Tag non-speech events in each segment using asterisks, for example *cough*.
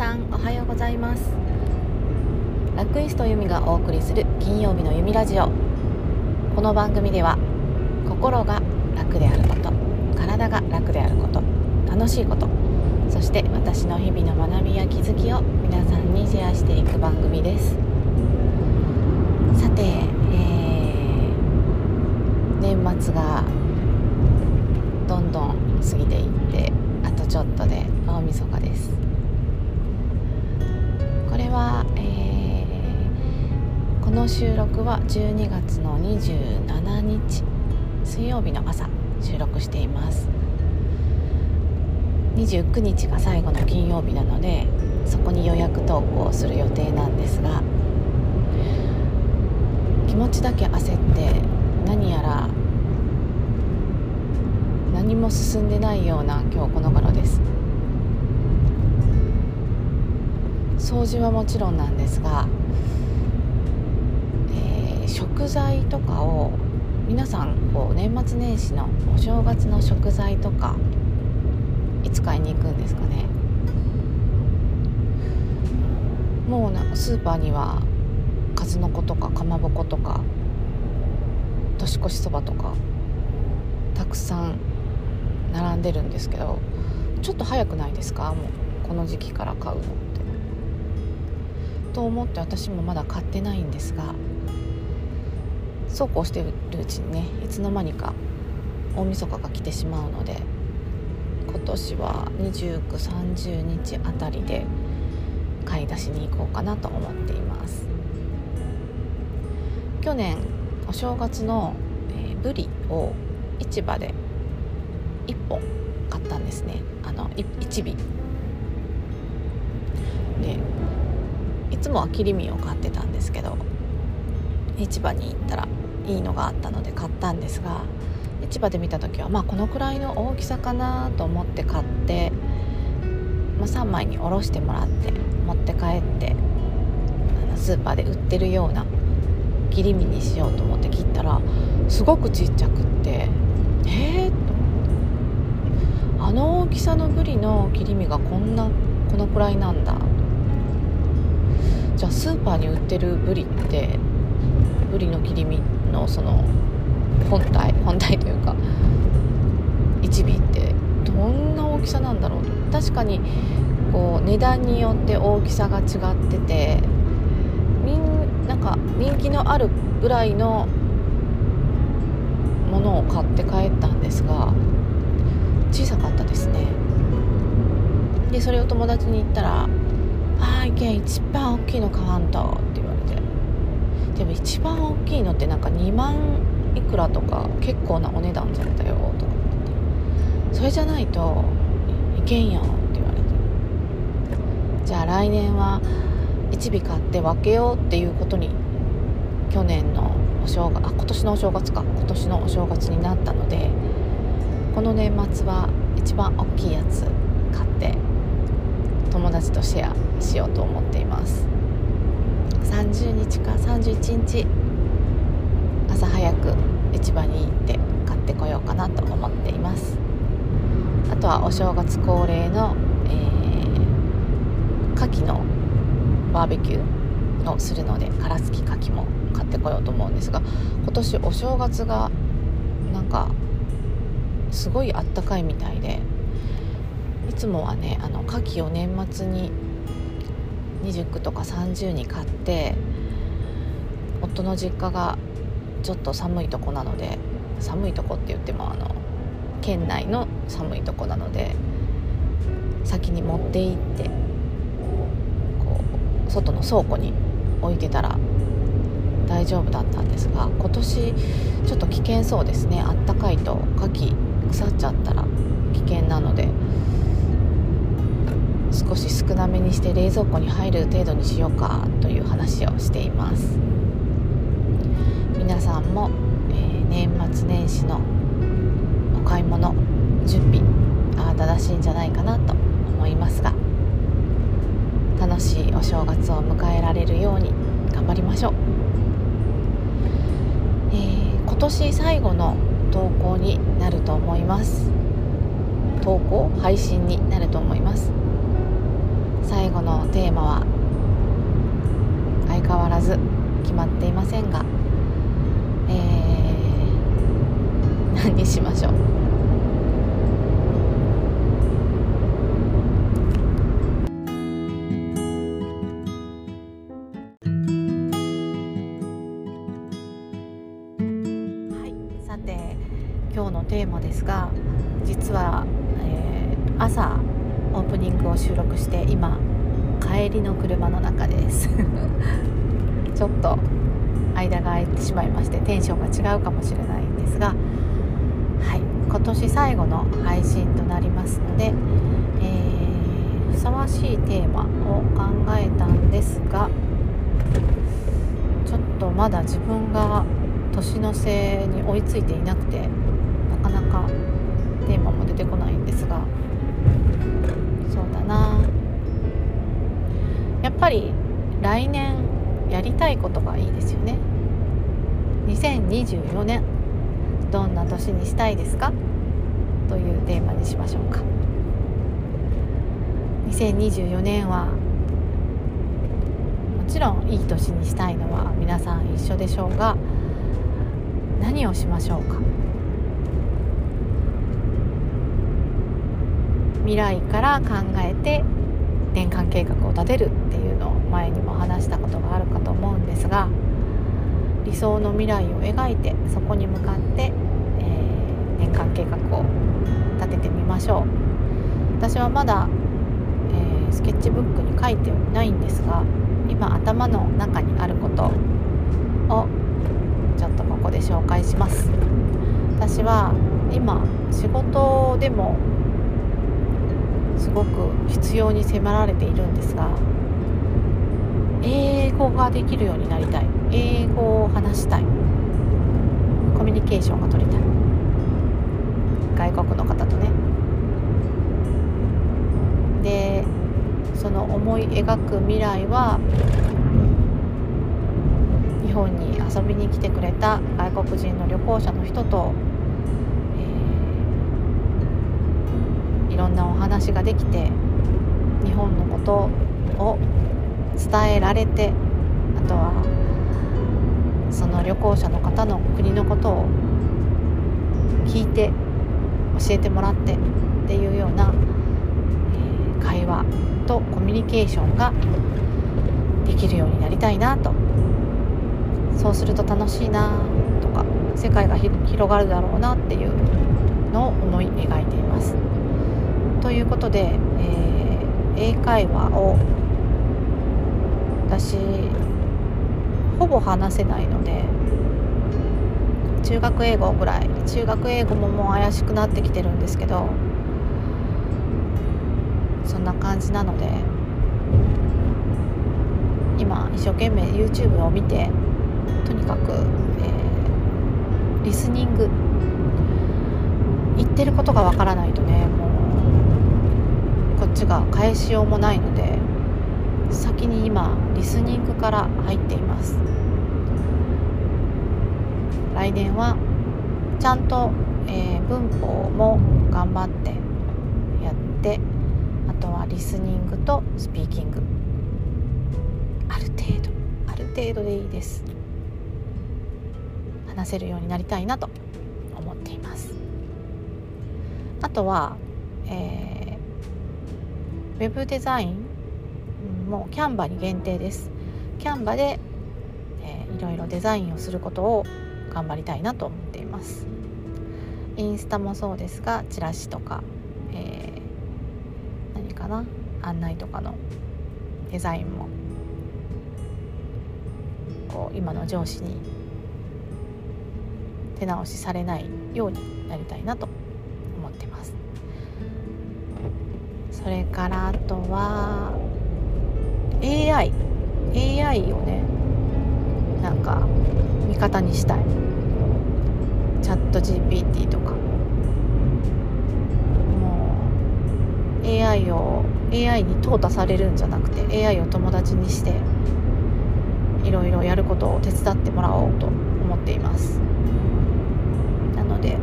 さんおはようございます。ラクイスト由美がお送りする金曜日の弓ラジオ。この番組では心が楽であること体が楽であること楽しいことそして私の日々の学びや気づきを皆さんにシェアしていく番組です。さて、えー、年末がどんどん過ぎていってあとちょっとで大晦日です。の収録は12月の27日水曜日の朝収録しています。29日が最後の金曜日なのでそこに予約投稿する予定なんですが気持ちだけ焦って何やら何も進んでないような今日この頃です。掃除はもちろんなんですが、食材とかを皆さんこう年末年始のお正月の食材とかいつ買いに行くんですかねもうなんかスーパーには数の子とかかまぼことか年越しそばとかたくさん並んでるんですけどちょっと早くないですか？もうこの時期から買うのって。と思って私もまだ買ってないんですがそうこうしてるうちにねいつの間にか大晦日が来てしまうので今年は2930日あたりで買い出しに行こうかなと思っています。去年お正月の、えー、ブリを市場で1本買ったんですね。あの1尾。でいつもは切り身を買ってたんですけど市場に行ったらいいのがあったので買ったんですが市場で見た時はまあこのくらいの大きさかなと思って買って、まあ、3枚におろしてもらって持って帰ってスーパーで売ってるような切り身にしようと思って切ったらすごくちっちゃくってえー、とあの大きさのブリの切り身がこんなこのくらいなんだ。じゃあスーパーに売ってるブリってブリの切り身のその本体本体というか1尾ってどんな大きさなんだろう。確かにこう値段によって大きさが違っててみんなんか人気のあるぐらいのものを買って帰ったんですが小さかったですね。でそれを友達に言ったら「ああいけ一番大きいの買わんと」でも一番大きいのってなんか2万いくらとか結構なお値段だったよとか。ってそれじゃないといけんよって言われて。じゃあ来年は1尾買って分けようっていうことに去年のお正月あ今年のお正月か。今年のお正月になったのでこの年末は一番大きいやつ買って友達とシェアしようと思っています。30日か31日朝早く市場に行って買ってこようかなと思っています。あとはお正月恒例の、えー、牡蠣のバーベキューをするので殻付き牡蠣も買ってこようと思うんですが今年お正月がなんかすごいあったかいみたいでいつもはねあの牡蠣を年末に29とか30に買って夫の実家がちょっと寒いとこなので寒いとこって言ってもあの県内の寒いとこなので先に持って行ってこう外の倉庫に置いてたら大丈夫だったんですが今年ちょっと危険そうですね。あったかいと牡蠣腐っちゃったら危険なので少し少なめにして冷蔵庫に入る程度にしようかという話をしています。皆さんも、えー、年末年始のお買い物準備慌ただしいんじゃないかなと思いますが楽しいお正月を迎えられるように頑張りましょう、えー、今年最後の投稿になると思います。投稿？配信になると思います。最後のテーマは相変わらず決まっていませんが、えー、*laughs* 何にしましょう。今日のテーマですが実は、えー、朝オープニングを収録して今帰りの車の中です。*laughs* ちょっと間が空いてしまいましてテンションが違うかもしれないんですがはい。今年最後の配信となりますので、えー、ふさわしいテーマを考えたんですがちょっとまだ自分が年の瀬に追いついていなくてなかなか来年やりたいことがいいですよね。2024年どんな年にしたいですか？というテーマにしましょうか。2024年はもちろんいい年にしたいのは皆さん一緒でしょうが何をしましょうか？未来から考えて年間計画を立てるっていう前にも話したことがあるかと思うんですが理想の未来を描いてそこに向かって、えー、年間計画を立ててみましょう。私はまだ、えー、スケッチブックに書いてないんですが今頭の中にあることをちょっとここで紹介します。私は今仕事でもすごく必要に迫られているんですが英語ができるようになりたい。英語を話したい。コミュニケーションが取りたい。外国の方とね。でその思い描く未来は日本に遊びに来てくれた外国人の旅行者の人とえー、いろんなお話ができて日本のことを伝えられてあとはその旅行者の方の国のことを聞いて教えてもらってっていうような、会話とコミュニケーションができるようになりたいなとそうすると楽しいなとか世界が広がるだろうなっていうのを思い描いています。ということで、えー、英会話を私ほぼ話せないので中学英語ぐらい中学英語ももう怪しくなってきてるんですけどそんな感じなので今一生懸命 YouTube を見てとにかく、えー、リスニング言ってることがわからないとねもうこっちが返しようもないので先に今リスニングから入っています。来年はちゃんと、えー、文法も頑張ってやってあとはリスニングとスピーキング。ある程度ある程度でいいです。話せるようになりたいなと思っています。あとは、えーウェブデザインもキャンバに限定です。キャンバで、えー、いろいろデザインをすることを頑張りたいなと思っています。インスタもそうですがチラシとか、えー、何かな？案内とかのデザインもこう今の上司に手直しされないようになりたいなと思ってます。それからあとは AI AI をねなんか味方にしたい。チャット GPT とか。もう AI を AI に淘汰されるんじゃなくて AI を友達にしていろいろやることを手伝ってもらおうと思っています。なので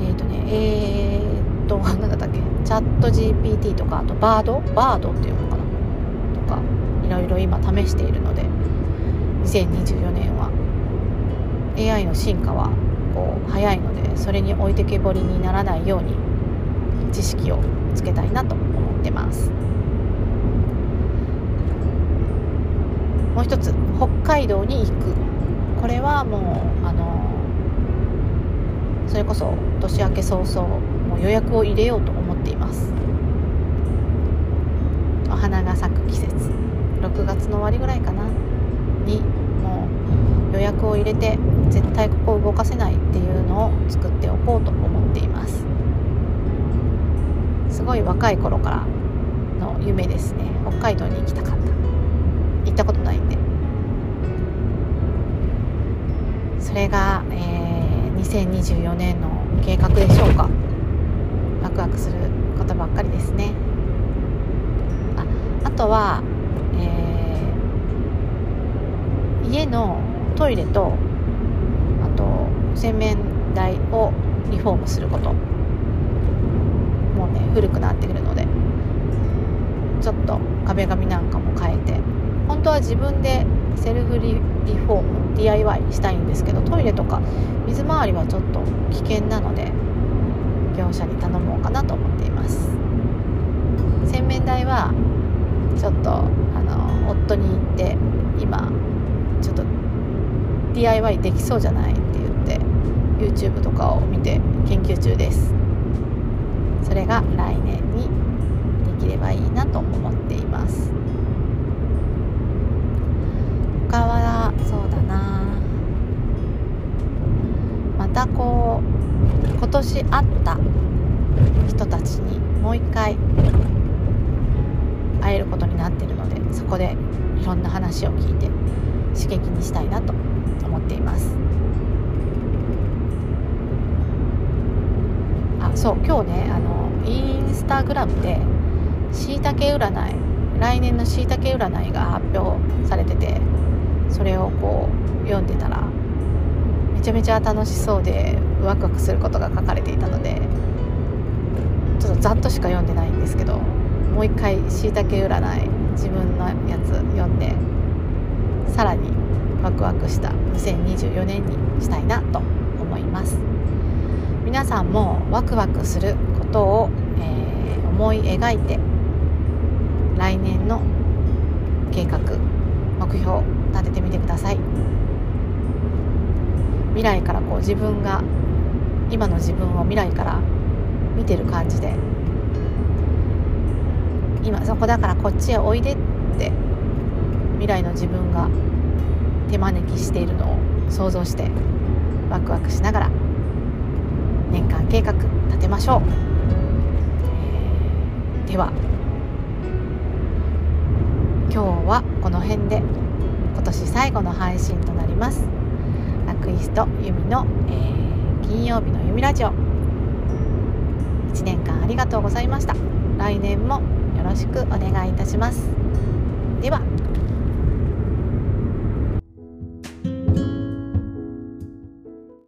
えっ、ー、とねえーと何 *laughs* だったっけ？チャット GPT とかあとバード？バードっていうのかかいろいろ今試しているので2024年は。AI の進化はこう早いのでそれに置いてけぼりにならないように知識をつけたいなと思ってます。もう一つ北海道に行く。これはもうあのそれこそ年明け早々もう予約を入れようと思っています。花が咲く季節。6月の終わりぐらいかな。にもう予約を入れて絶対ここを動かせないっていうのを作っておこうと思っています。すごい若い頃からの夢ですね。北海道に行きたかった。行ったことないんで。それが、えー、2024年の計画でしょうか。ワクワクすることばっかりですね。とは、えー、家のトイレとあと洗面台をリフォームすること。もうね古くなってくるので。ちょっと壁紙なんかも変えて。本当は自分でセルフリフォーム DIY したいんですけどトイレとか水回りはちょっと危険なので業者に頼もうかなと思っています。洗面台はちょっとあの夫に言って今ちょっと DIY できそうじゃないって言って YouTube とかを見て研究中です。それが来年にできればいいなと思っています。他はそうだな。またこう今年会った人たちにもう一回会えることになっているのでそこでいろんな話を聞いて刺激にしたいなと思っています。あそう今日ねあのインスタグラムでしいたけ占い来年のしいたけ占いが発表されててそれをこう読んでたらめちゃめちゃ楽しそうでワクワクすることが書かれていたのでちょっとざっとしか読んでないんですけどもう一回しいたけ占い自分のやつ読んでさらにワクワクした2024年にしたいなと思います。皆さんもワクワクすることを、えー、思い描いて来年の計画目標立ててみてください。未来からこう自分が今の自分を未来から見てる感じで今そこだからこっちへおいでって未来の自分が手招きしているのを想像してワクワクしながら年間計画立てましょう、えー、では今日はこの辺で今年最後の配信となります。ラクイストユミの、えー、金曜日のユミラジオ。1年間ありがとうございました。来年もろしくお願いいたします。では。